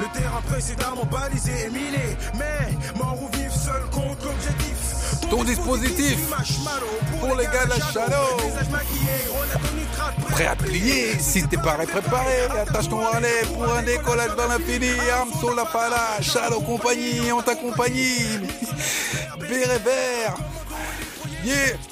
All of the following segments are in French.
Le terrain précédemment balisé et miné. Mais mort ou vif, seul compte l'objectif. Ton dispositif pour les gars de la Shadow. Prêt à plier si t'es paré, préparé. Attache ton harnais pour un décollage dans l'infini. Arme sur la pala. Shadow compagnie, on t'accompagne. Béret vert. Yeah.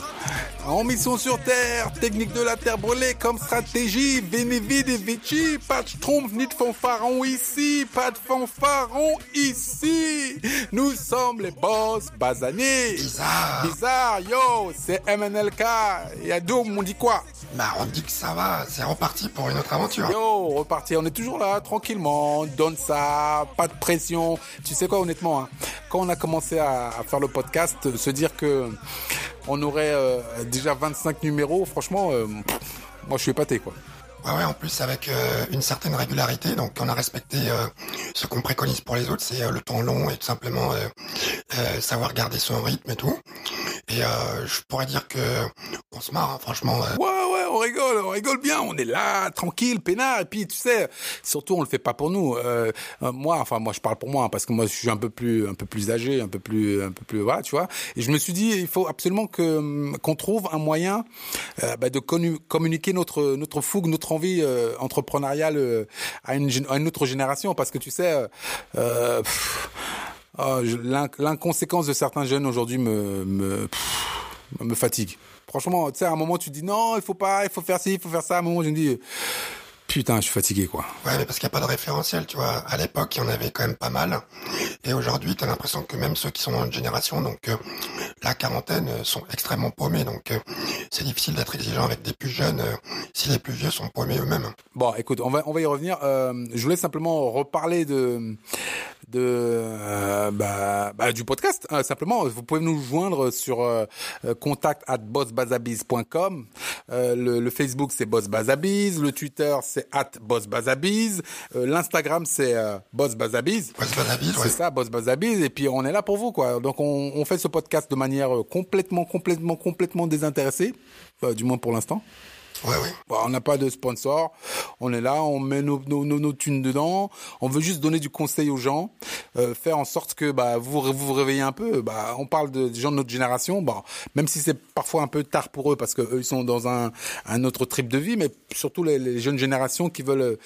En mission sur Terre, technique de la Terre brûlée comme stratégie, Vénévide et Vici, pas de trompe ni de fanfaron ici, pas de fanfaron ici. Nous sommes les boss basanés. Bizarre. Bizarre, yo, c'est MNLK. Et à Doom, on dit quoi? Bah, on dit que ça va, c'est reparti pour une autre aventure. Yo, reparti, on est toujours là, tranquillement, donne ça, pas de pression. Tu sais quoi, honnêtement, hein, quand on a commencé à, à faire le podcast, se dire que on aurait euh, déjà 25 numéros, franchement, euh, moi je suis épaté quoi. Ouais, ouais, en plus avec euh, une certaine régularité, donc on a respecté euh, ce qu'on préconise pour les autres, c'est euh, le temps long et tout simplement savoir garder son rythme et tout. Et euh, je pourrais dire que on se marre, hein, franchement. euh. Ouais, ouais, on rigole, on rigole bien, on est là, tranquille, peinard, et puis tu sais, surtout on le fait pas pour nous. Euh, euh, moi, enfin moi je parle pour moi, hein, parce que moi je suis un peu plus, un peu plus âgé, un peu plus, un peu plus, voilà, tu vois. Et je me suis dit, il faut absolument que hum, qu'on trouve un moyen euh, bah, de communiquer notre notre fougue, notre envie entrepreneuriale à, une, à une autre génération, parce que tu sais. pff, ah, L'inconséquence de certains jeunes aujourd'hui me, me, pff, me fatigue. Franchement, tu sais, à un moment, tu dis non, il faut pas, il faut faire ci, il faut faire ça. À un moment, je me dis, putain, je suis fatigué, quoi. Ouais, mais parce qu'il n'y a pas de référentiel, tu vois. À l'époque, il y en avait quand même pas mal. Et aujourd'hui, t'as l'impression que même ceux qui sont dans notre génération, donc euh, la quarantaine, euh, sont extrêmement paumés. Donc euh, c'est difficile d'être exigeant avec des plus jeunes si les plus vieux sont paumés eux-mêmes. Bon, écoute, on va on va y revenir. Je voulais simplement reparler de de euh, bah, bah, du podcast. hein, simplement, vous pouvez nous joindre sur euh, euh, contact at bossbazabiz.com. Euh, le, le Facebook c'est bossbazabiz, le Twitter c'est at bossbazabiz, euh, l'Instagram c'est euh, bossbazabiz. Ouais, c'est ouais. ça, Boss Bazabiz, et puis on est là pour vous, quoi. Donc on, on fait ce podcast de manière euh, complètement, complètement, complètement désintéressée, du moins pour l'instant. Bon, on n'a pas de sponsor, on est là, on met nos, nos, nos, nos thunes dedans, on veut juste donner du conseil aux gens, euh, faire en sorte que bah, vous vous réveillez un peu. Bah, on parle de, des gens de notre génération, bah, même si c'est parfois un peu tard pour eux parce que eux ils sont dans un, un autre trip de vie, mais surtout les, les jeunes générations qui veulent euh,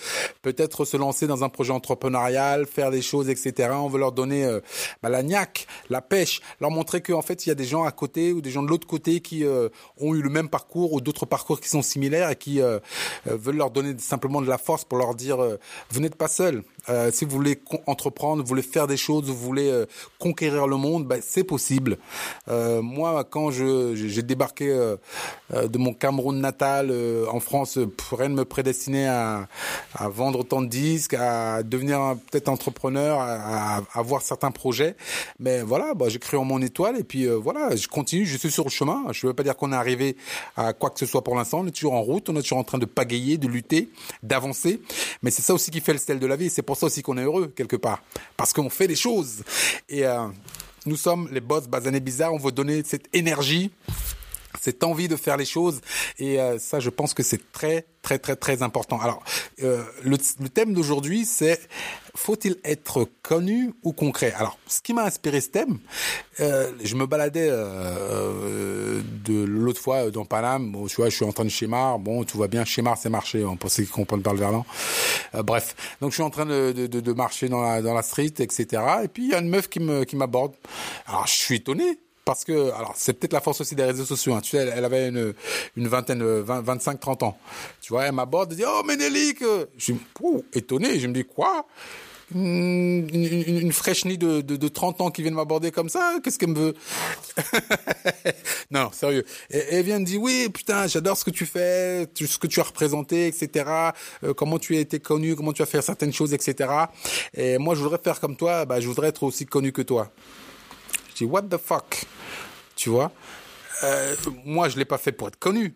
peut-être se lancer dans un projet entrepreneurial, faire des choses, etc. On veut leur donner euh, bah, la niaque, la pêche, leur montrer qu'en fait il y a des gens à côté ou des gens de l'autre côté qui euh, ont eu le même parcours ou d'autres parcours qui sont similaires et qui euh, euh, veulent leur donner simplement de la force pour leur dire euh, vous n'êtes pas seul. Euh, si vous voulez entreprendre, vous voulez faire des choses, vous voulez conquérir le monde, bah, c'est possible. Moi, quand je j'ai débarqué de mon Cameroun natal en France, rien ne me prédestinait à, vendre autant de disques, à devenir peut-être entrepreneur, à, avoir certains projets. Mais voilà, bah, j'ai cru en mon étoile et puis voilà, je continue, je suis sur le chemin. Je ne veux pas dire qu'on est arrivé à quoi que ce soit pour l'instant. On est toujours en route, on est toujours en train de pagayer, de lutter, d'avancer. Mais c'est ça aussi qui fait le sel de la vie. C'est pour ça aussi qu'on est heureux quelque part, parce qu'on fait des choses. Et euh, nous sommes les boss basanés bizarres. On veut donner cette énergie cette envie de faire les choses. Et euh, ça je pense que c'est très très très très important. Alors euh, le, le thème d'aujourd'hui c'est faut-il être connu ou concret? Alors ce qui m'a inspiré ce thème euh, je me baladais euh, de l'autre fois euh, dans Paname. Bon, tu vois je suis en train de schémar bon tout va bien. Schémar c'est marché on pensait qu'on peut parler verlan. Euh, bref. Donc je suis en train de, de, de, marcher dans la dans la street etc et puis il y a une meuf qui qui m'aborde. Alors je suis étonné parce que alors c'est peut-être la force aussi des réseaux sociaux hein. tu sais elle, avait une une vingtaine 20, 25 30 ans tu vois elle m'aborde elle dit oh Ménélique je suis ouh, étonné je me dis quoi? Une, une, une fraîche nid de, de, de 30 ans qui vient de m'aborder comme ça, qu'est-ce qu'elle me veut? Non, sérieux. Et, et elle vient me dire, oui, putain, j'adore ce que tu fais, ce que tu as représenté, etc. Euh, comment tu as été connu, comment tu as fait certaines choses, etc. Et moi, je voudrais faire comme toi, bah, je voudrais être aussi connu que toi. What the fuck? Tu vois? Euh, Moi, je l'ai pas fait pour être connu.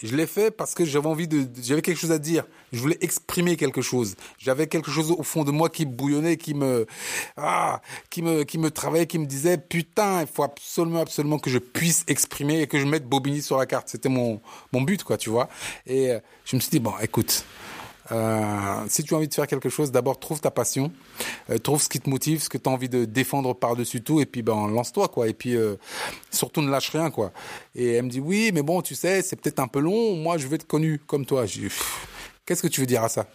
Je l'ai fait parce que j'avais envie de, de- j'avais quelque chose à dire. Je voulais exprimer quelque chose. J'avais quelque chose au fond de moi qui bouillonnait, qui me, ah, qui me, qui me travaillait, qui me disait, putain, il faut absolument, absolument que je puisse exprimer et que je mette Bobigny sur la carte. C'était mon, mon but, quoi, tu vois. Et euh, je me suis dit, bon, écoute, Euh, si tu as envie de faire quelque chose, d'abord trouve ta passion, euh, trouve ce qui te motive, ce que tu as envie de défendre par-dessus tout, et puis ben lance-toi quoi. Et puis euh, surtout ne lâche rien quoi. Et elle me dit oui, mais bon, tu sais, c'est peut-être un peu long. Moi, je veux être connu comme toi. Qu'est-ce que tu veux dire à ça?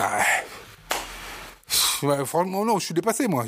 Ah, Ouais, franchement, non, je suis dépassé, moi.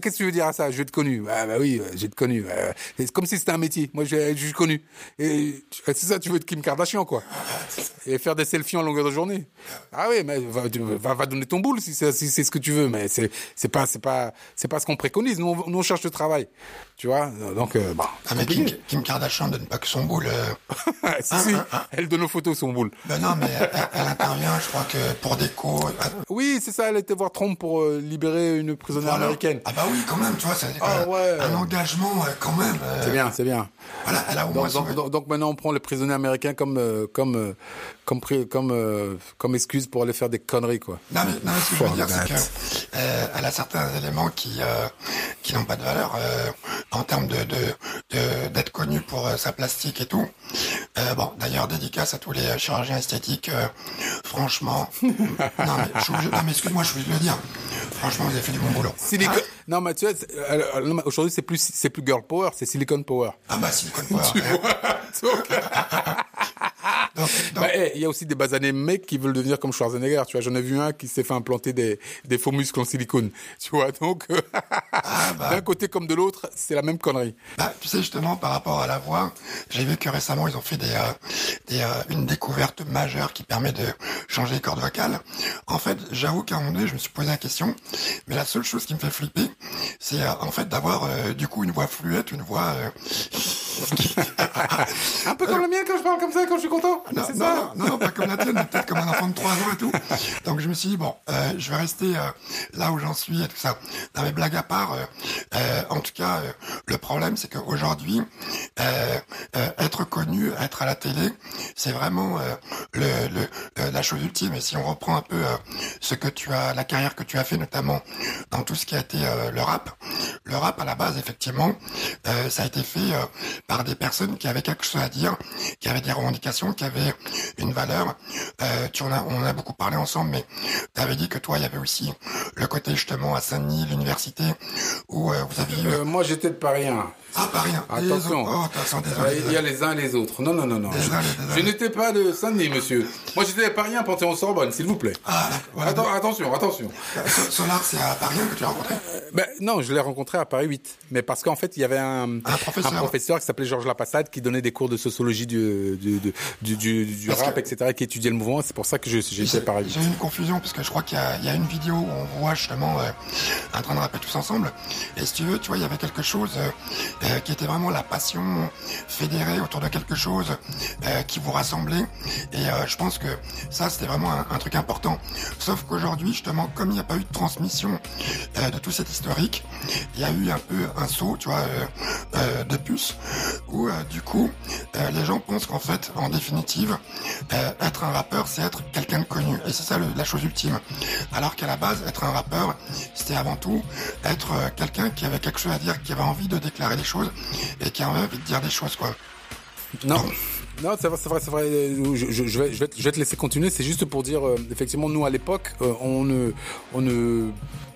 Qu'est-ce que tu veux dire à ça? Je vais être connu. Ah, bah oui, euh, j'ai être connu. Euh, C'est comme si c'était un métier. Moi, je, suis connu. Et c'est ça, tu veux être Kim Kardashian, quoi. Et faire des selfies en longueur de journée. Ah oui, mais va, va, va donner ton boule si c'est si c'est ce que tu veux. Mais c'est c'est pas c'est pas c'est pas ce qu'on préconise. Nous, on, nous, on cherche le travail. Tu vois? Donc, euh, bon, Ah, mais Kim. Kim Kardashian donne pas que son boule. euh. si, si, elle donne aux photos son boule. Ben non, mais elle, elle intervient, je crois que pour déco. euh, Oui, c'est ça. Elle était voir Trump pour euh, libérer une prisonnière voilà. américaine. Ah bah oui, quand même, tu vois, c'est Ah ouais. un engagement quand même. euh, C'est bien, c'est bien. Voilà, elle a au moins Donc, donc, donc, donc maintenant on prend les prisonniers américains comme euh, comme euh, comme comme comme excuse pour aller faire des conneries quoi. Non mais, non, mais ce que je veux dire, c'est that. que euh, elle a certains éléments qui euh, qui n'ont pas de valeur euh, en termes de de de- d'être connue pour euh, sa plastique et tout. Euh, bon, d'ailleurs, dédicace à tous les chirurgiens esthétiques. euh, franchement, non mais, je suis obligé- non, mais excuse-moi, je de le dire. Franchement, vous avez fait du bon boulot. Silicon. Non euh, non, mais aujourd'hui c'est plus c'est plus girl power, c'est silicon power. Ah bah Silicon Power. Tu vois Donc, Donc, donc, bah, hey, il y a aussi des basanés mecs qui veulent devenir comme Schwarzenegger. Tu vois, j'en ai vu un qui s'est fait implanter des des faux muscles en silicone. Tu vois, donc euh, Ah, bah. d'un côté comme de l'autre, c'est la même connerie. Bah, tu sais justement par rapport à la voix, j'ai vu que récemment ils ont fait des, euh, des euh, une découverte majeure qui permet de changer les cordes vocales. En fait, j'avoue qu'à un moment donné, je me suis posé la question, mais la seule chose qui me fait flipper, c'est euh, en fait d'avoir du coup une voix fluette, une voix. Un peu comme la mienne quand je parle comme ça quand je suis content. Non, c'est non, ça. non, non, pas comme la tienne, mais peut-être comme un enfant de 3 ans et tout. Donc je me suis dit, bon, euh, je vais rester euh, là où j'en suis et tout ça. Non mais blague à part, euh, euh, en tout cas, euh, le problème c'est qu'aujourd'hui, euh, euh, être connu, être à la télé, c'est vraiment euh, le, le, euh, la chose ultime. Et si on reprend un peu euh, ce que tu as, la carrière que tu as fait notamment dans tout ce qui a été euh, le rap, le rap à la base effectivement, euh, ça a été fait euh, par des personnes qui avaient quelque chose à dire, qui avaient des revendications, qui avaient une valeur. Euh, tu en as, on en a beaucoup parlé ensemble, mais tu avais dit que toi, il y avait aussi le côté justement à Saint-Denis, l'université, où euh, vous aviez... Euh, moi j'étais de Paris 1. Ah, pas rien. Attention. Oh, attention, Euh. Il y a les uns et les autres. Non, non, non, non. Je, n'étais pas de Saint-Denis, monsieur. Moi, j'étais à Paris, un Panthéon-Sorbonne, s'il vous plaît. Ah, voilà. Attends, attention, attention. So- Solar, c'est à Paris que tu as rencontré? Ben, non, je l'ai rencontré à Paris 8. Mais parce qu'en fait, il y avait un, professeur. professeur qui s'appelait Georges Lapassade qui donnait des cours de sociologie du, du, du, rap, que- etc., qui étudiait le mouvement. C'est pour ça que été à Paris 8. J'ai une confusion parce que je crois qu'il y, y a une vidéo où on voit justement euh, en train de rapper tous ensemble. Et si tu veux, tu vois, il y avait quelque chose euh, euh, qui était vraiment la passion fédérée autour de quelque chose euh, qui vous rassemblait. Et euh, je pense que ça, c'était vraiment un, truc important. Sauf qu'aujourd'hui, justement, comme il n'y a pas eu de transmission de tout cet historique, il y a eu un peu un saut, tu vois, de puce, où du coup, les gens pensent qu'en fait, en définitive, être un rappeur, c'est être quelqu'un de connu. Et c'est ça la chose ultime. Alors qu'à la base, être un rappeur, c'était avant tout être quelqu'un qui avait quelque chose à dire, qui avait envie de déclarer des choses et qui avait envie de dire des choses, quoi. Non. Non, c'est vrai, c'est vrai, c'est vrai. Je, je- je vais, je, vais, te- laisser continuer. C'est juste pour dire, euh, effectivement, nous à l'époque, euh, on ne, on ne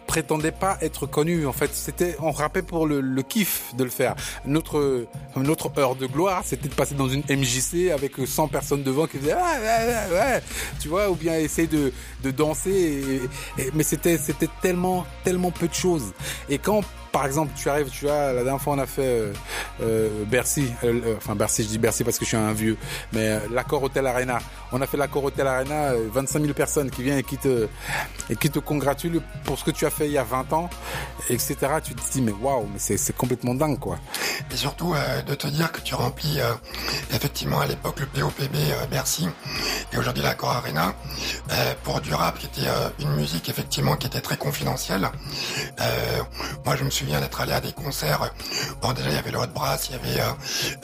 prétendait pas être connu. En fait, c'était, on rappait pour le, le kiff de le faire. Notre, notre heure de gloire, c'était de passer dans une MJC avec 100 personnes devant qui disaient, ah, ouais, ouais, ouais, tu vois, ou bien essayer de, de danser. et- et- mais c'était, c'était tellement, tellement peu de choses. Et quand par exemple, tu arrives, tu vois, la dernière fois on a fait euh, euh, Bercy, euh, enfin Bercy, je dis Bercy parce que je suis un vieux, mais l'accord Hotel Arena. On a fait l'accord Hotel Arena, euh, 25 000 personnes qui viennent et qui te et qui te congratulent pour ce que tu as fait il y a 20 ans, etc. Tu te dis mais waouh, mais c'est complètement dingue quoi. Et surtout de te dire que tu remplis effectivement à l'époque le POPB Bercy et aujourd'hui l'Accor Arena pour du rap qui était une musique effectivement qui était très confidentielle. Moi je me souviens d'être allé à des concerts. Bon déjà il y avait le Hot Brass, il y avait euh,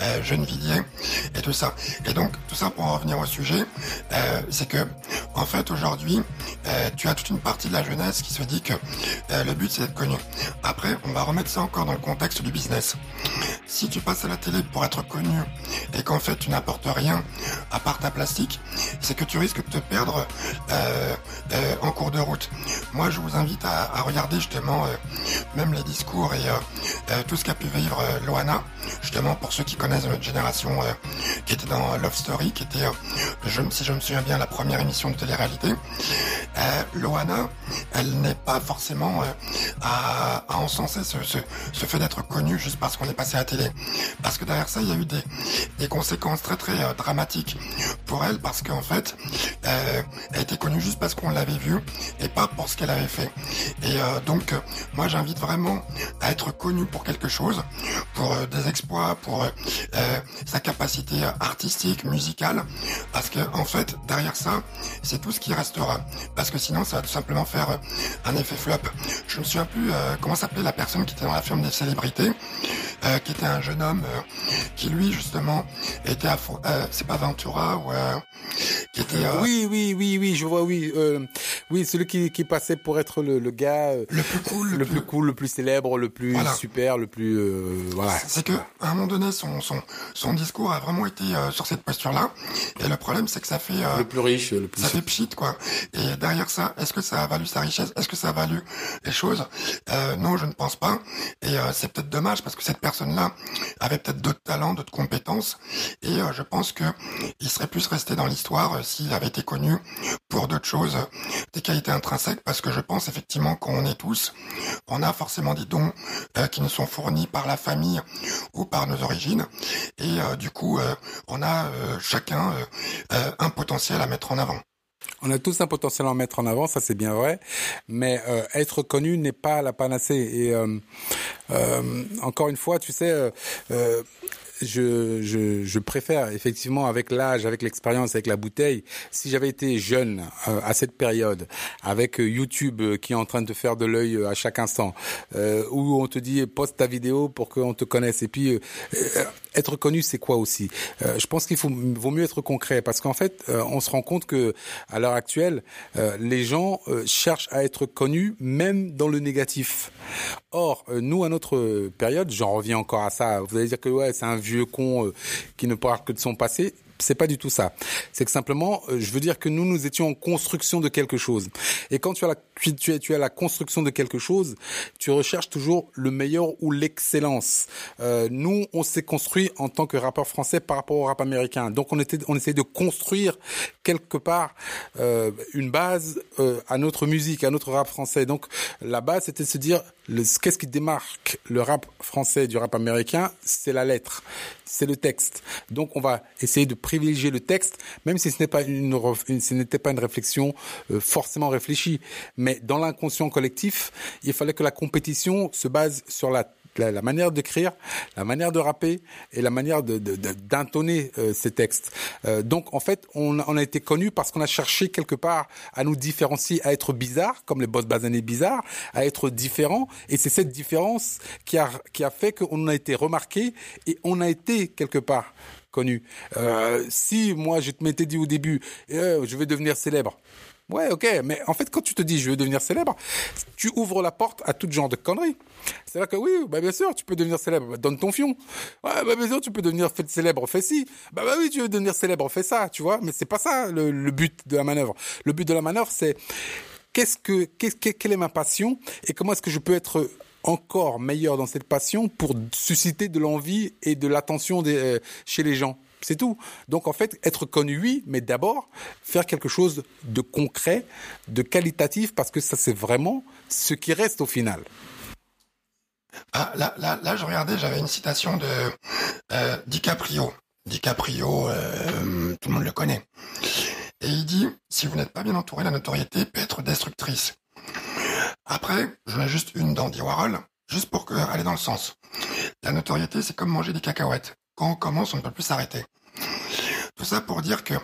euh, Gennevilliers et tout ça. Et donc tout ça pour en revenir au sujet, euh, c'est que en fait, aujourd'hui, euh, tu as toute une partie de la jeunesse qui se dit que le but c'est d'être connu. Après, on va remettre ça encore dans le contexte du business. Si tu passes à la télé pour être connu et qu'en fait tu n'apportes rien à part ta plastique, c'est que tu risques de te perdre en cours de route. Moi, je vous invite à regarder justement même les discours et tout ce qu'a pu vivre Loana, justement pour ceux qui connaissent notre génération qui était dans Love Story, qui était, je, si je me souviens bien, la première émission de télé-réalité. Euh, Loana, elle n'est pas forcément euh, à, encenser ce, fait d'être connue juste parce qu'on est passé à la télé. Parce que derrière ça, il y a eu des, conséquences très très euh, dramatiques pour elle, parce qu'en fait, euh, elle était connue juste parce qu'on l'avait vue et pas pour ce qu'elle avait fait. Et euh, donc, moi, j'invite vraiment à être connue pour quelque chose, pour des exploits, pour sa capacité artistique, musicale, parce que en fait, derrière ça, c'est tout ce qui restera. Parce que sinon, ça va tout simplement faire euh, un effet flop. Je me souviens plus euh, comment s'appelait la personne qui était dans la firme des célébrités, euh, qui était un jeune homme qui lui justement était à c'est pas Ventura ou était oui oui oui oui je vois oui oui celui qui, qui passait pour être le, le gars le plus cool le, plus, cool le plus célèbre le plus super le plus voilà. C'est que à un moment donné son son son discours a vraiment été sur cette posture là et le problème c'est que ça fait le plus riche le plus ça fait pchit quoi. Et derrière ça, est-ce que ça a valu sa richesse? Est-ce que ça a valu les choses? Euh, Non, je ne pense pas. Et euh, c'est peut-être dommage parce que cette personne-là avait peut-être d'autres talents, d'autres compétences. Et euh, je pense que il serait plus resté dans l'histoire s'il avait été connu pour d'autres choses, des qualités intrinsèques. Parce que je pense effectivement qu'on est tous, on a forcément des dons qui nous sont fournis par la famille ou par nos origines. Et du coup, on a chacun un potentiel à mettre en avant. On a tous un potentiel à mettre en avant, ça c'est bien vrai, mais euh, être connu n'est pas la panacée. Et euh, euh, encore une fois, tu sais, je, je, je, préfère effectivement avec l'âge, avec l'expérience, avec la bouteille. Si j'avais été jeune euh, à cette période, avec euh, YouTube euh, qui est en train de faire de l'œil à chaque instant, où on te dit poste ta vidéo pour qu'on te connaisse, et puis être connu, c'est quoi aussi? Je pense qu'il faut vaut mieux être concret parce qu'en fait, on se rend compte que à l'heure actuelle, les gens cherchent à être connus même dans le négatif. Or, nous à notre période, j'en reviens encore à ça. Vous allez dire que ouais, c'est un vieux con euh, qui ne parle que de son passé c'est pas du tout ça. C'est que simplement, euh, je veux dire que nous, nous étions en construction de quelque chose. Et quand tu as la, tu, tu as la construction de quelque chose, tu recherches toujours le meilleur ou l'excellence. Euh, nous, on s'est construit en tant que rappeur français par rapport au rap américain. Donc, on était, on essayait de construire quelque part euh, une base euh, à notre musique, à notre rap français. Donc, la base, c'était de se dire, qu'est-ce qui démarque le rap français du rap américain? C'est la lettre, c'est le texte. Donc, on va essayer de privilégier le texte, même si ce pas une, ce n'était pas une réflexion euh, forcément réfléchie. Mais dans l'inconscient collectif, il fallait que la compétition se base sur la la, manière d'écrire, la manière de rapper et la manière d'intonner euh, ces textes. Euh, donc en fait, on, a été connu parce qu'on a cherché quelque part à nous différencier, à être bizarre, comme les boss basanés bizarres, à être différents. Et c'est cette différence qui a, fait qu'on a été remarqué et on a été quelque part connu. Euh, si moi je m'étais dit au début, euh, je vais devenir célèbre. Ouais, ok, mais en fait, quand tu te dis je veux devenir célèbre, tu ouvres la porte à tout genre de conneries. C'est là que oui, bah bien sûr, tu peux devenir célèbre, bah, donne ton fion. Ouais, bah bien sûr, tu peux devenir célèbre, fais ci. Bah, bah oui, tu veux devenir célèbre, fais ça, tu vois. Mais c'est pas ça le, but de la manœuvre. Le but de la manœuvre, c'est qu'est-ce que, qu'est-ce, quelle est ma passion et comment est-ce que je peux être encore meilleur dans cette passion pour susciter de l'envie et de l'attention euh, chez les gens? C'est tout. Donc en fait, être connu, oui, mais d'abord faire quelque chose de concret, de qualitatif, parce que ça c'est vraiment ce qui reste au final. Ah, là, là, là, je regardais, j'avais une citation de euh, DiCaprio. DiCaprio, euh, tout le monde le connaît. Et il dit, si vous n'êtes pas bien entouré, la notoriété peut être destructrice. Après, j'en ai juste une d'Andy Warhol, juste pour aller dans le sens. La notoriété, c'est comme manger des cacahuètes. Quand on commence, on ne peut plus s'arrêter. Tout ça pour dire que,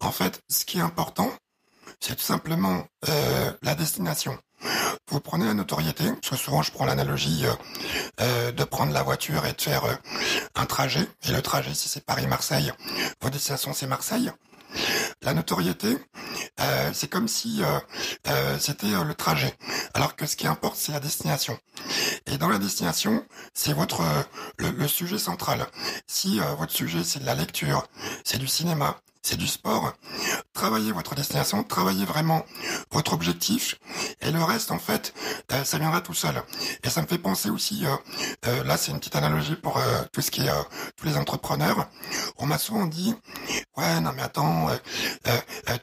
en fait, ce qui est important, c'est tout simplement euh, la destination. Vous prenez la notoriété, parce que souvent je prends l'analogie euh, euh, de prendre la voiture et de faire un trajet. Et le trajet, si c'est Paris-Marseille, votre destination c'est Marseille. La notoriété, c'est comme si c'était le trajet, alors que ce qui importe, c'est la destination. Et dans la destination, c'est votre le, le, sujet central. Si votre sujet c'est de la lecture, c'est du cinéma, c'est du sport. Travaillez votre destination, travaillez vraiment votre objectif, et le reste, en fait, euh, ça viendra tout seul. Et ça me fait penser aussi, euh, euh, là c'est une petite analogie pour tout ce qui est tous les entrepreneurs. On m'a souvent dit, ouais, non mais attends,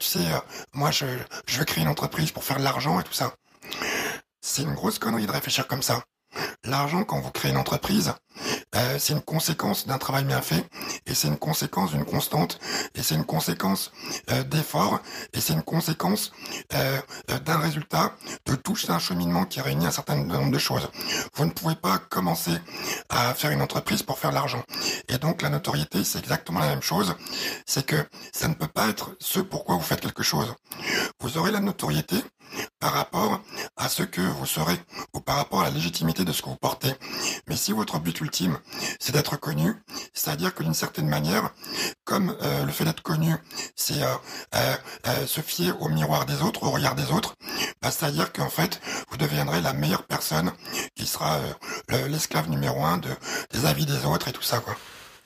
tu sais, moi je, je veux créer une entreprise pour faire de l'argent et tout ça. C'est une grosse connerie de réfléchir comme ça. L'argent, quand vous créez une entreprise, euh, c'est une conséquence d'un travail bien fait, et c'est une conséquence d'une constante, et c'est une conséquence euh, d'effort, et c'est une conséquence euh, d'un résultat de tout un cheminement qui réunit un certain nombre de choses. Vous ne pouvez pas commencer à faire une entreprise pour faire l'argent. Et donc la notoriété, c'est exactement la même chose. C'est que ça ne peut pas être ce pourquoi vous faites quelque chose. Vous aurez la notoriété par rapport à ce que vous serez ou par rapport à la légitimité de ce que vous portez. Mais si votre but ultime, c'est d'être connu, c'est-à-dire que d'une certaine manière, comme euh, le fait d'être connu, c'est euh, euh, se fier au miroir des autres, au regard des autres, bah, c'est-à-dire qu'en fait, vous deviendrez la meilleure personne qui sera l'esclave numéro un de, des avis des autres et tout ça, quoi.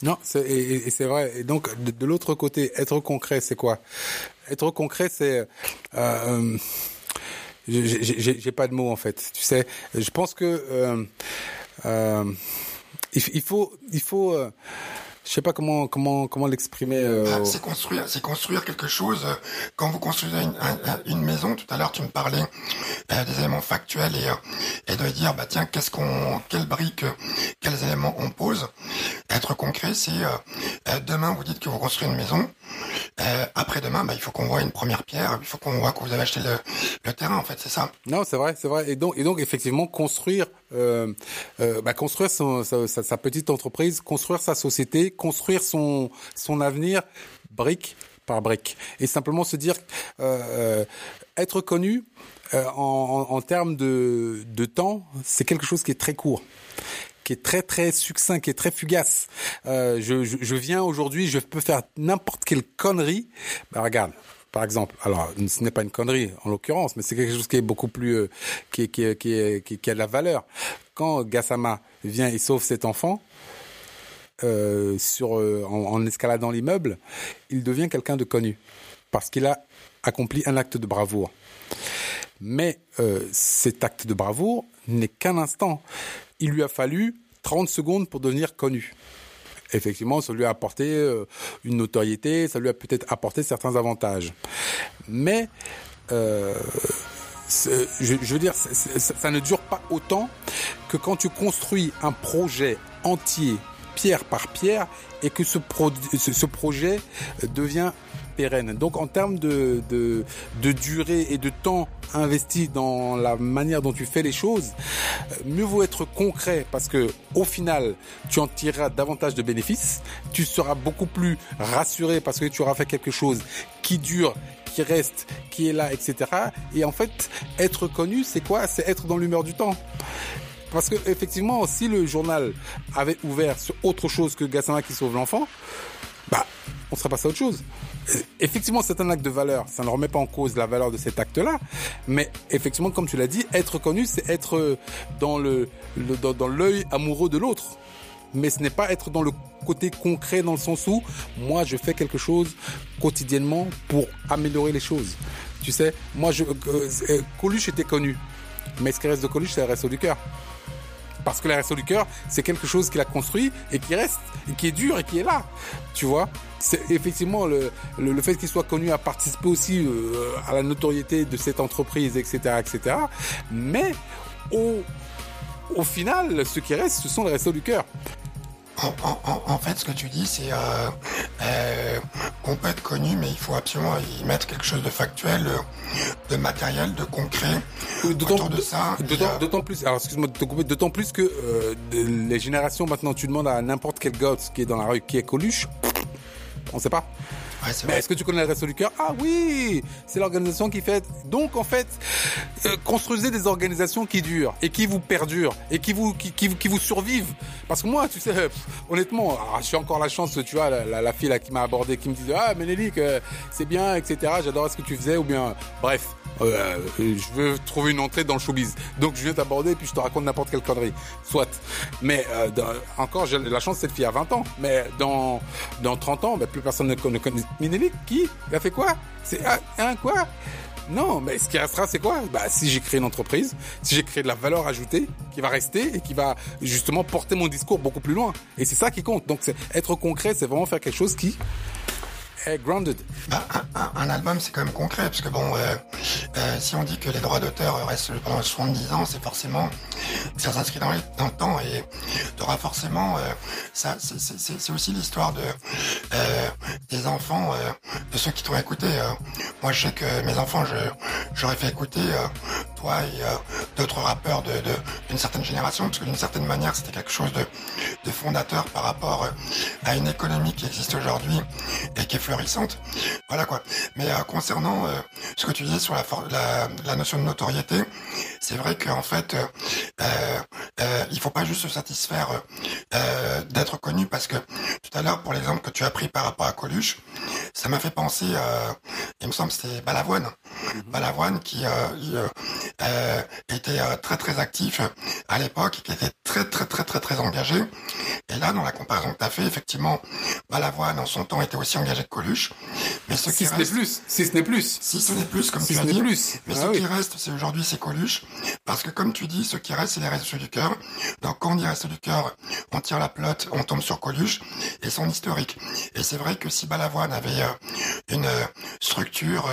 Non, et, c'est vrai. Et donc, de, l'autre côté, être concret, c'est quoi? Être concret, c'est... Euh, j'ai pas de mots en fait. Tu sais, je pense que euh, euh, il, faut, il faut. Euh, je sais pas comment comment comment l'exprimer. Euh... Ah, c'est construire, c'est construire quelque chose. Quand vous construisez une, une maison, tout à l'heure tu me parlais euh, des éléments factuels et et de dire bah tiens qu'est-ce qu'on, quelles briques, quels éléments on pose. Être concret, c'est euh, demain vous dites que vous construisez une maison. Euh, après-demain, bah, il faut qu'on voit une première pierre, il faut qu'on voit que vous avez acheté le, le terrain, en fait, c'est ça. Non, c'est vrai, c'est vrai. Et donc, et donc, effectivement, construire, euh, euh, bah, construire son, sa, sa, petite entreprise, construire sa société, construire son, son avenir, brique par brique, et simplement se dire, euh, euh être connu en, en, en termes de, de temps, c'est quelque chose qui est très court qui est très très succinct, qui est très fugace. Euh, je, je, viens aujourd'hui, je peux faire n'importe quelle connerie. Bah regarde, par exemple. Alors, ce n'est pas une connerie en l'occurrence, mais c'est quelque chose qui est beaucoup plus, euh, qui, qui, qui, a de la valeur. Quand Gassama vient et sauve cet enfant. Euh, euh, en, escaladant l'immeuble, il devient quelqu'un de connu parce qu'il a accompli un acte de bravoure. Mais euh, cet acte de bravoure n'est qu'un instant il lui a fallu 30 secondes pour devenir connu. Effectivement, ça lui a apporté une notoriété, ça lui a peut-être apporté certains avantages. Mais je, veux dire, ça ne dure pas autant que quand tu construis un projet entier, pierre par pierre, et que ce, ce projet devient donc en termes de, de, de durée et de temps investi dans la manière dont tu fais les choses, euh, mieux vaut être concret parce que au final, tu en tireras davantage de bénéfices, tu seras beaucoup plus rassuré parce que tu auras fait quelque chose qui dure, qui reste, qui est là, etc. Et en fait, être connu, c'est quoi? C'est être dans l'humeur du temps. Parce que effectivement, si le journal avait ouvert sur autre chose que Gassama qui sauve l'enfant, bah, on serait passé à autre chose effectivement, c'est un acte de valeur. Ça ne remet pas en cause la valeur de cet acte-là. Mais effectivement, comme tu l'as dit, être connu, c'est être dans le, dans, l'œil amoureux de l'autre. Mais ce n'est pas être dans le côté concret dans le sens où moi je fais quelque chose quotidiennement pour améliorer les choses. Tu sais, moi je euh, euh, Coluche était connu, mais ce qui reste de Coluche c'est le resto du cœur parce que la resto du cœur, c'est quelque chose qu'il a construit et qui reste, et qui est dur et qui est là. Tu vois C'est effectivement le, le, fait qu'il soit connu a participé aussi euh, à la notoriété de cette entreprise, etc., etc. Mais au, au final, ce qui reste, ce sont les restos du cœur. En, fait, ce que tu dis, c'est euh, euh, qu'on peut être connu, mais il faut absolument y mettre quelque chose de factuel, de matériel, de concret autour de ça. D'autant plus, alors excuse-moi de te couper, d'autant plus que euh, les générations maintenant, tu demandes à n'importe quel gars qui est dans la rue, qui est Coluche, on sait pas. Ouais, c'est Mais est-ce que tu connais les Restos du Cœur? Ah oui C'est l'organisation qui fait. Donc en fait, euh, construisez des organisations qui durent et qui vous perdurent et qui vous qui, qui, qui vous survivent. Parce que moi, tu sais, pff, honnêtement, alors, j'ai encore la chance, tu vois, la, la, la fille là qui m'a abordé, qui me disait ah Ménélique, euh, c'est bien, etc. J'adorais ce que tu faisais ou bien, bref. euh, je veux trouver une entrée dans le showbiz. Donc je viens t'aborder et puis je te raconte n'importe quelle connerie. Soit. Mais euh, dans- encore, j'ai la chance cette fille à 20 ans. Mais dans, dans 30 ans, ben, plus personne ne connaît. Ménélique, qui Il a fait quoi C'est un, quoi non, mais ce qui restera, c'est quoi Bah, si j'ai créé une entreprise, si j'ai créé de la valeur ajoutée qui va rester et qui va justement porter mon discours beaucoup plus loin. Et c'est ça qui compte. Donc, être concret, c'est vraiment faire quelque chose qui grounded. Bah, un, album, c'est quand même concret, parce que bon, euh, euh, si on dit que les droits d'auteur restent pendant 70 ans, c'est forcément ça s'inscrit dans, le temps et tu auras forcément, euh, ça, c'est- aussi l'histoire de des enfants, de ceux qui t'ont écouté. moi, je sais que mes enfants, j'aurais fait écouter toi et d'autres rappeurs de de- d'une certaine génération, parce que d'une certaine manière, c'était quelque chose de, fondateur par rapport à une économie qui existe aujourd'hui et qui est Voilà quoi. Mais euh, concernant euh, ce que tu disais sur la, la, la notion de notoriété, c'est vrai qu'en fait, euh, euh, il faut pas juste se satisfaire d'être connu parce que tout à l'heure, pour l'exemple que tu as pris par rapport à Coluche, ça m'a fait penser, il me semble que c'était Balavoine, Balavoine qui était très très actif à l'époque, qui était très très très très très engagé. Et là, dans la comparaison que tu as fait, effectivement, Balavoine en son temps était aussi engagé que Coluche, mais ce Si qui ce n'est reste, plus, si ce n'est plus. si ce n'est plus, comme Si tu as dit, plus. mais Ah ce oui. qui reste, c'est aujourd'hui, c'est Coluche. Parce que comme tu dis, ce qui reste, c'est les restos du cœur. Donc quand on dit restos du cœur, on tire la pelote, on tombe sur Coluche et son historique. Et c'est vrai que si Balavoine avait euh, une euh, structure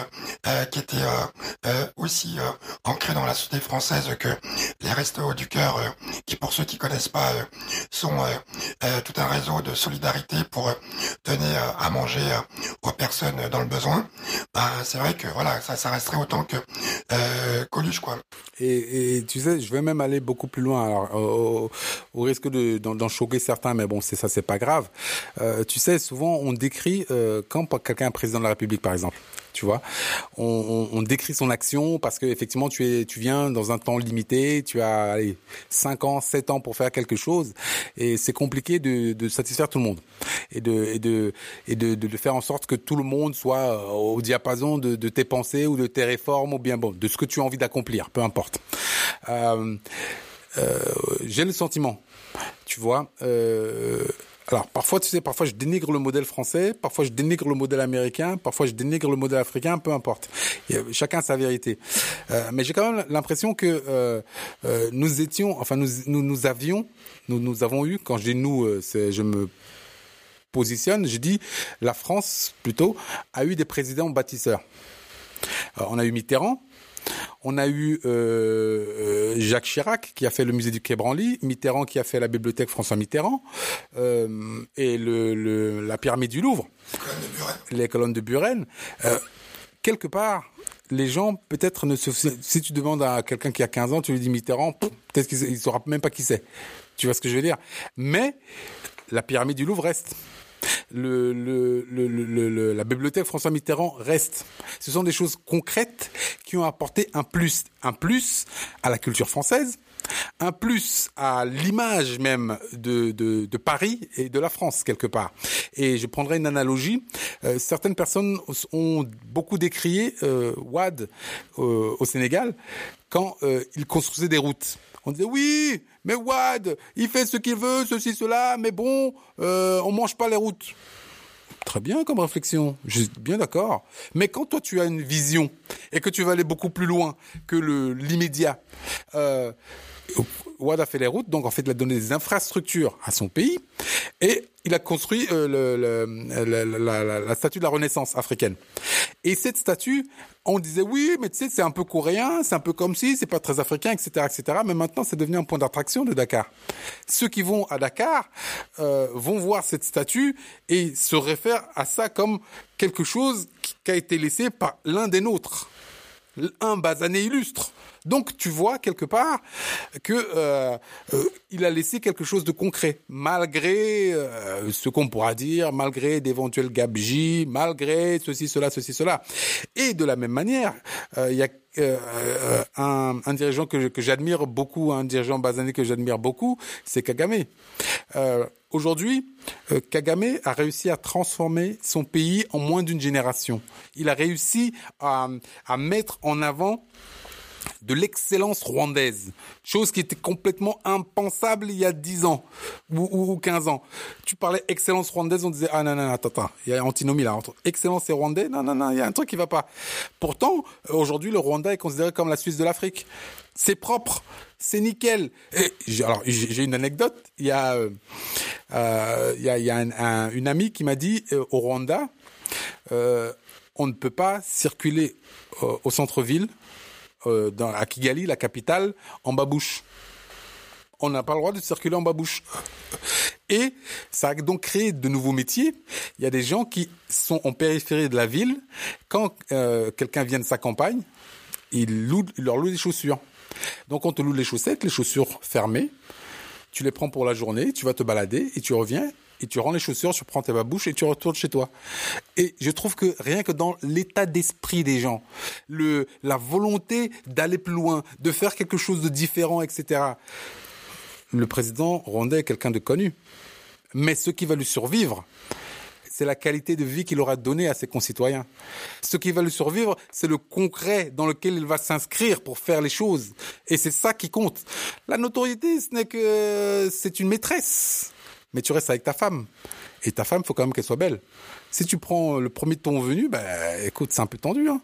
euh, qui était aussi ancrée dans la société française que les restos du cœur, qui pour ceux qui connaissent pas, sont tout un réseau de solidarité pour donner à manger aux personnes dans le besoin, bah, c'est vrai que voilà, ça, resterait autant que euh, Coluche, quoi. Et, tu sais, je vais même aller beaucoup plus loin, alors, au, risque de d'en d'en choquer certains, mais bon, c'est ça, c'est pas grave. Euh, tu sais, souvent on décrit euh, quand quelqu'un est président de la République, par exemple. Tu vois, on, on, on décrit son action parce que effectivement tu es, tu viens dans un temps limité, tu as allez, 5 ans, 7 ans pour faire quelque chose, et c'est compliqué de, de satisfaire tout le monde et de et de et de, de, de faire en sorte que tout le monde soit euh, au diapason de, de tes pensées ou de tes réformes ou bien bon de ce que tu as envie d'accomplir, peu importe. Euh, euh, j'ai le sentiment, tu vois. Euh, alors parfois, tu sais, parfois je dénigre le modèle français, parfois je dénigre le modèle américain, parfois je dénigre le modèle africain, peu importe. Chacun sa vérité. Euh, mais j'ai quand même l'impression que euh, euh, nous étions, enfin nous, nous, nous avions, nous, nous avons eu, quand je dis nous, je me positionne, je dis la France plutôt, a eu des présidents bâtisseurs. On a eu Mitterrand, on a eu euh, euh, Jacques Chirac qui a fait le musée du Quai Branly, Mitterrand qui a fait la bibliothèque François Mitterrand euh, et la pyramide du Louvre, les colonnes de Buren. Quelque part, les gens peut-être ne se si tu demandes à quelqu'un qui a 15 ans, tu lui dis Mitterrand, peut-être qu'il ne saura même pas qui c'est. Tu vois ce que je veux dire? Mais la pyramide du Louvre reste. Le, le, le, le- la bibliothèque François Mitterrand reste. Ce sont des choses concrètes qui ont apporté un plus, un plus à la culture française, un plus à l'image même de, de, de Paris et de la France quelque part. Et je prendrai une analogie. Euh, certaines personnes ont beaucoup décrié euh, Wad euh, au Sénégal quand euh, il construisait des routes. On disait oui, mais Wad, il fait ce qu'il veut, ceci, cela, mais bon, euh, on mange pas les routes. Très bien comme réflexion, je suis bien d'accord. Mais quand toi tu as une vision et que tu vas aller beaucoup plus loin que l'immédiat, euh, Wad a fait les routes, donc en fait il a donné des infrastructures à son pays et il a construit euh, la, statue de la Renaissance africaine. Et cette statue, on disait oui, mais tu sais c'est un peu coréen, c'est un peu comme si, c'est pas très africain, etc., etc. Mais maintenant c'est devenu un point d'attraction de Dakar. Ceux qui vont à Dakar euh, vont voir cette statue et se réfèrent à ça comme quelque chose qui qui a été laissé par l'un des nôtres un basané illustre. Donc tu vois quelque part que euh, euh, il a laissé quelque chose de concret, malgré euh, ce qu'on pourra dire, malgré d'éventuels gabegies, malgré ceci, cela, ceci, cela. Et de la même manière, il y a un, dirigeant que, j'admire beaucoup, un dirigeant basané que j'admire beaucoup, c'est Kagame. Aujourd'hui, Kagame a réussi à transformer son pays en moins d'une génération. Il a réussi à mettre en avant de l'excellence rwandaise, chose qui était complètement impensable il y a 10 ans ou, ou 15 ans. Tu parlais excellence rwandaise, on disait ah non non attends attends, il y a antinomie là entre excellence et rwandais, non non non, il y a un truc qui va pas. Pourtant, aujourd'hui le Rwanda est considéré comme la Suisse de l'Afrique. C'est propre, c'est nickel. Et alors j'ai une anecdote, il y a euh, euh il y a, y a un, un, une amie qui m'a dit euh, au Rwanda euh, on ne peut pas circuler au centre-ville euh, dans, à Kigali, la capitale, en babouche. On n'a pas le droit de circuler en babouche. Et ça a donc créé de nouveaux métiers. Il y a des gens qui sont en périphérie de la ville. Quand euh, quelqu'un vient de sa campagne, il, il leur loue des chaussures. Donc on te loue les chaussettes, les chaussures fermées. Tu les prends pour la journée, tu vas te balader et tu reviens et tu rends les chaussures, tu prends tes babouches et tu retournes chez toi. Et je trouve que rien que dans l'état d'esprit des gens, le, la volonté d'aller plus loin, de faire quelque chose de différent, etc. Le président rwandais est quelqu'un de connu. Mais ce qui va lui survivre, c'est la qualité de vie qu'il aura donnée à ses concitoyens. Ce qui va lui survivre, c'est le concret dans lequel il va s'inscrire pour faire les choses. Et c'est ça qui compte. La notoriété, ce n'est que c'est une maîtresse mais tu restes avec ta femme. Et ta femme, faut quand même qu'elle soit belle. Si tu prends le premier ton venu, ben, écoute, c'est un peu tendu, hein.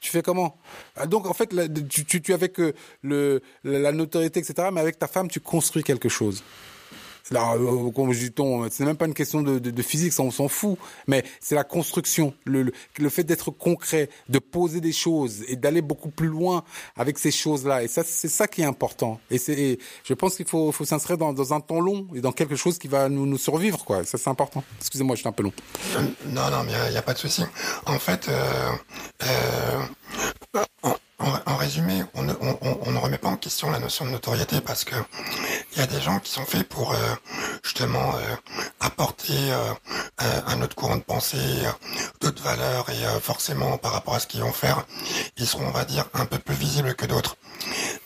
Tu fais comment? Ah, Donc en fait, tu, tu, tu avec le, la notoriété, etc. Mais avec ta femme, tu construis quelque chose. Là, comme je dis, c'est même pas une question de, de, de physique, ça on s'en fout. Mais c'est la construction, le, le, le fait d'être concret, de poser des choses et d'aller beaucoup plus loin avec ces choses-là. Et ça, c'est ça qui est important. Et c'est, je pense qu'il faut, faut s'inscrire dans, dans un temps long et dans quelque chose qui va nous, nous survivre, quoi. ça, c'est important. Excusez-moi, je suis un peu long. Non, non, mais il n'y a, a, pas de souci. En fait, euh, euh, en, résumé, on ne, remet pas en question la notion de notoriété parce que il y a des gens qui sont faits pour euh, justement euh, apporter euh, un autre courant de pensée, d'autres valeurs et forcément par rapport à ce qu'ils vont faire, ils seront, on va dire, un peu plus visibles que d'autres.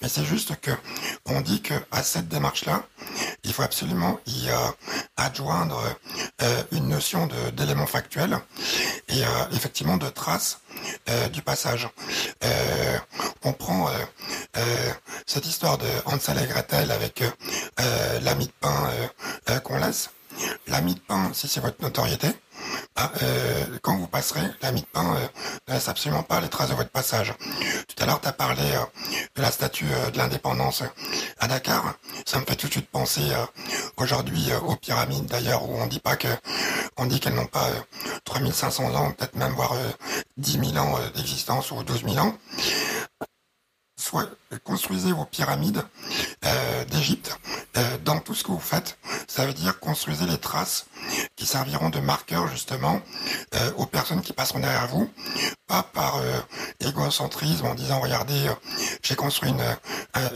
Mais c'est juste que on dit que à cette démarche-là, il faut absolument y adjoindre une notion d'élément factuel et effectivement de traces euh, du passage. Euh, on prend euh, euh, cette histoire de Hansel et Gretel avec l'ami de pain qu'on laisse. L'ami de pain, si c'est votre notoriété, bah, euh, quand vous passerez, l'ami de pain euh, ne laisse absolument pas les traces de votre passage. Tout à l'heure, tu as parlé euh, de la statue de l'indépendance à Dakar. Ça me fait tout de suite penser aujourd'hui aux pyramides d'ailleurs, où on dit pas que, on dit qu'elles n'ont pas 3500 ans, peut-être même voire 10 000 ans d'existence ou 12 000 ans soit construisez vos pyramides euh, d'Égypte euh, dans tout ce que vous faites. Ça veut dire construisez les traces qui serviront de marqueurs justement euh, aux personnes qui passeront derrière vous, pas par égocentrisme en disant regardez j'ai construit une,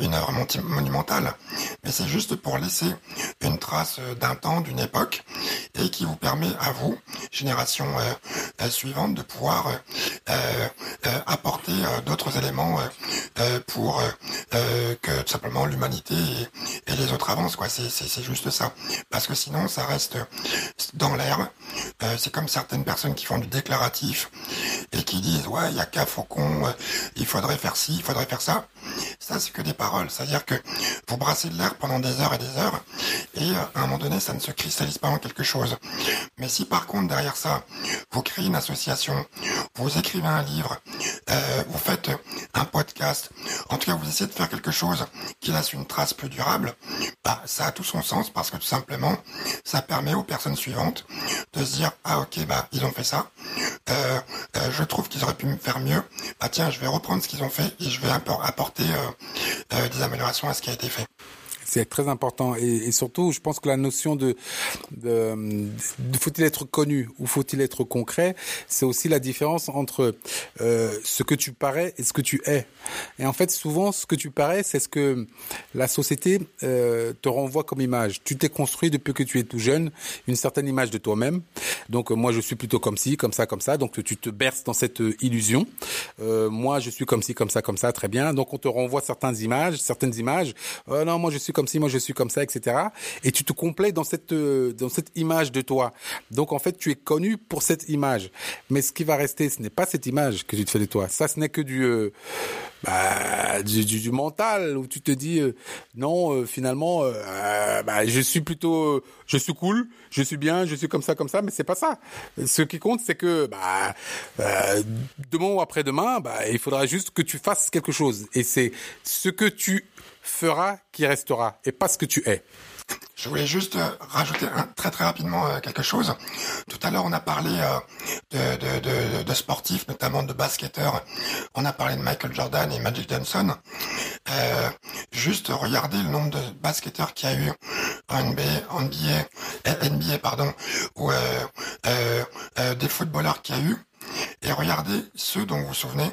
une œuvre monumentale, mais c'est juste pour laisser une trace d'un temps, d'une époque, et qui vous permet à vous, génération suivante, de pouvoir apporter d'autres éléments pour que tout simplement l'humanité et, et, les autres avancent. quoi. C'est juste ça. Parce que sinon, ça reste dans l'air. Euh, c'est comme certaines personnes qui font du déclaratif et qui disent ouais il y a qu'à Faucon, euh, il faudrait faire ci, il faudrait faire ça. Ça c'est que des paroles, c'est-à-dire que vous brassez de l'air pendant des heures et des heures et euh, à un moment donné ça ne se cristallise pas en quelque chose. Mais si par contre derrière ça vous créez une association, vous écrivez un livre, euh, vous faites un podcast, en tout cas vous essayez de faire quelque chose qui laisse une trace plus durable, bah ça a tout son sens parce que tout simplement ça permet aux personnes suivantes de se dire ah ok bah ils ont fait ça, euh, je trouve qu'ils auraient pu me faire mieux, bah tiens je vais reprendre ce qu'ils ont fait et je vais apporter euh, euh, des améliorations à ce qui a été fait. C'est très important. Et, surtout, je pense que la notion de, de, faut-il être connu ou faut-il être concret, c'est aussi la différence entre euh, ce que tu parais et ce que tu es. Et en fait, souvent, ce que tu parais, c'est ce que la société euh, te renvoie comme image. Tu t'es construit depuis que tu es tout jeune une certaine image de toi-même. Donc moi, je suis plutôt comme ci, comme ça, comme ça. Donc tu te berces dans cette illusion. Euh, moi, je suis comme ci, comme ça, comme ça, très bien. Donc on te renvoie certaines images, certaines images. Euh, non, moi je suis comme ci, moi je suis comme ça, etc. Et tu te complètes dans cette euh, dans cette image de toi. Donc en fait, tu es connu pour cette image. Mais ce qui va rester, ce n'est pas cette image que tu te fais de toi. Ça, ce n'est que du euh, bah, du, mental où tu te dis euh, non finalement bah, je suis plutôt je suis cool je suis bien je suis comme ça comme ça mais c'est pas ça ce qui compte c'est que bah, demain ou après demain bah, il faudra juste que tu fasses quelque chose et c'est ce que tu feras qui restera et pas ce que tu es je voulais juste euh, rajouter très très rapidement euh, quelque chose. Tout à l'heure, on a parlé euh, de, sportifs, notamment de basketteurs. On a parlé de Michael Jordan et Magic Johnson. juste regardez le nombre de basketteurs qu'il y a eu en NBA, NBA, NBA pardon, ou des footballeurs qu'il y a eu. Et regardez ceux dont vous vous souvenez.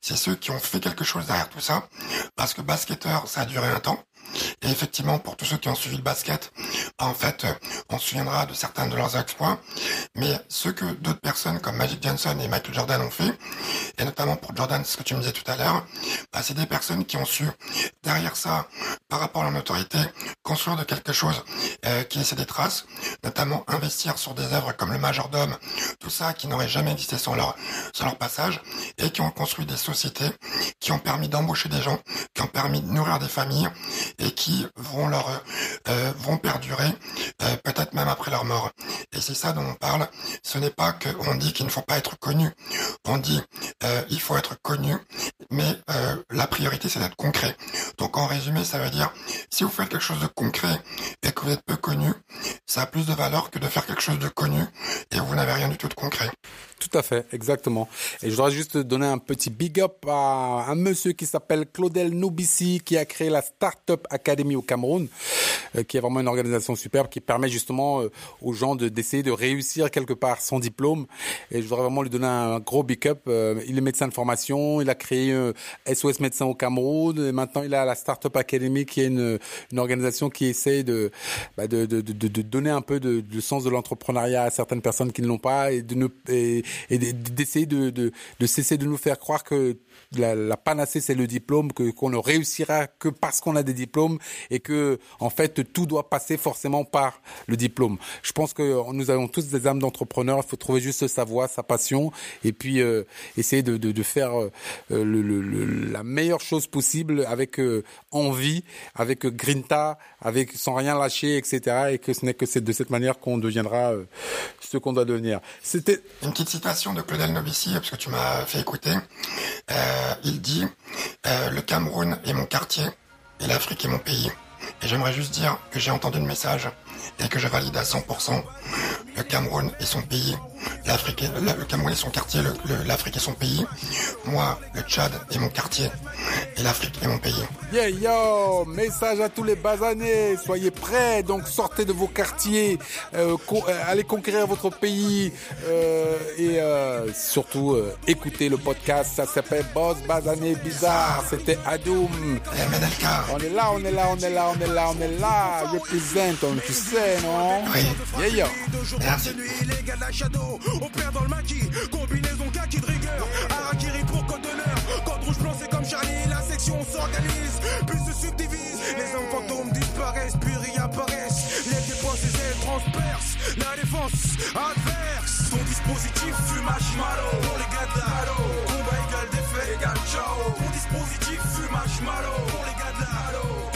C'est ceux qui ont fait quelque chose derrière tout ça. Parce que basketteur, ça a duré un temps. Et effectivement, pour tous ceux qui ont suivi le basket, en fait, on se souviendra de certains de leurs exploits, mais ce que d'autres personnes comme Magic Johnson et Michael Jordan ont fait, et notamment pour Jordan, ce que tu me disais tout à l'heure, bah, c'est des personnes qui ont su, derrière ça, par rapport à leur notoriété, construire de quelque chose euh, qui laissait des traces, notamment investir sur des œuvres comme le Majordome, tout ça qui n'aurait jamais existé sans leur, passage, et qui ont construit des sociétés qui ont permis d'embaucher des gens, qui ont permis de nourrir des familles, et qui vont leur euh, vont perdurer euh, peut-être même après leur mort. Et c'est ça dont on parle. Ce n'est pas qu'on dit qu'il ne faut pas être connu. On dit euh, il faut être connu, mais la priorité c'est d'être concret. Donc en résumé, ça veut dire si vous faites quelque chose de concret et que vous êtes peu connu, ça a plus de valeur que de faire quelque chose de connu et vous n'avez rien du tout de concret. Tout à fait, exactement. Et je voudrais juste donner un petit big up à un monsieur qui s'appelle Claudel Noubissi, qui a créé la Startup Academy au Cameroun, euh, qui est vraiment une organisation superbe qui permet justement euh, aux gens de d'essayer de réussir quelque part son diplôme. Et je voudrais vraiment lui donner un gros big up. Euh, il est médecin de formation, il a créé SOS Médecins au Cameroun, et maintenant il a la Startup Academy, qui est une, une organisation qui essaie de, bah de, de, de, donner un peu de, de sens de l'entrepreneuriat à certaines personnes qui ne l'ont pas et de ne et, et d'essayer de, de, cesser de nous faire croire que la, la panacée c'est le diplôme, que qu'on ne réussira que parce qu'on a des diplômes et que en fait tout doit passer forcément par le diplôme. Je pense que nous avons tous des âmes d'entrepreneurs. Il faut trouver juste sa voie, sa passion et puis euh, essayer de, de, de faire euh, le, le, la meilleure chose possible avec euh, envie, avec grinta, avec sans rien lâcher, etc. Et que ce n'est que c'est de cette manière qu'on deviendra ce qu'on doit devenir. C'était une petite citation de Claudel Novici parce que tu m'as fait écouter. Euh, il dit euh, le Cameroun est mon quartier et l'Afrique est mon pays. Et j'aimerais juste dire que j'ai entendu le message et que je valide à 100%. Le Cameroun est son pays l'Afrique, le Cameroun est son quartier, l'Afrique est son pays. Moi, le Tchad est mon quartier et l'Afrique est mon pays. Yeah yo, message à tous les basanés, soyez prêts, donc sortez de vos quartiers, euh, euh, allez conquérir votre pays euh, et surtout écoutez le podcast, ça s'appelle Boss Basané Bizarre, c'était Adoum. On est là, on est là, on est là, on est là, on est là, représente, tu sais, non? Oui. Yeah yo. Merci. On perd dans le maquis, combinaison kaki de rigueur. Arakiri pour code d'honneur. Code rouge blanc, c'est comme Charlie, la section s'organise, puis se subdivise. Les hommes fantômes disparaissent, puis réapparaissent. Les dépenses, les ailes transpercent. La défense adverse. Ton dispositif fumage malo. Pour les gars de la. Combat égal défait égal ciao. Ton dispositif fumage malo. Pour les gars de la.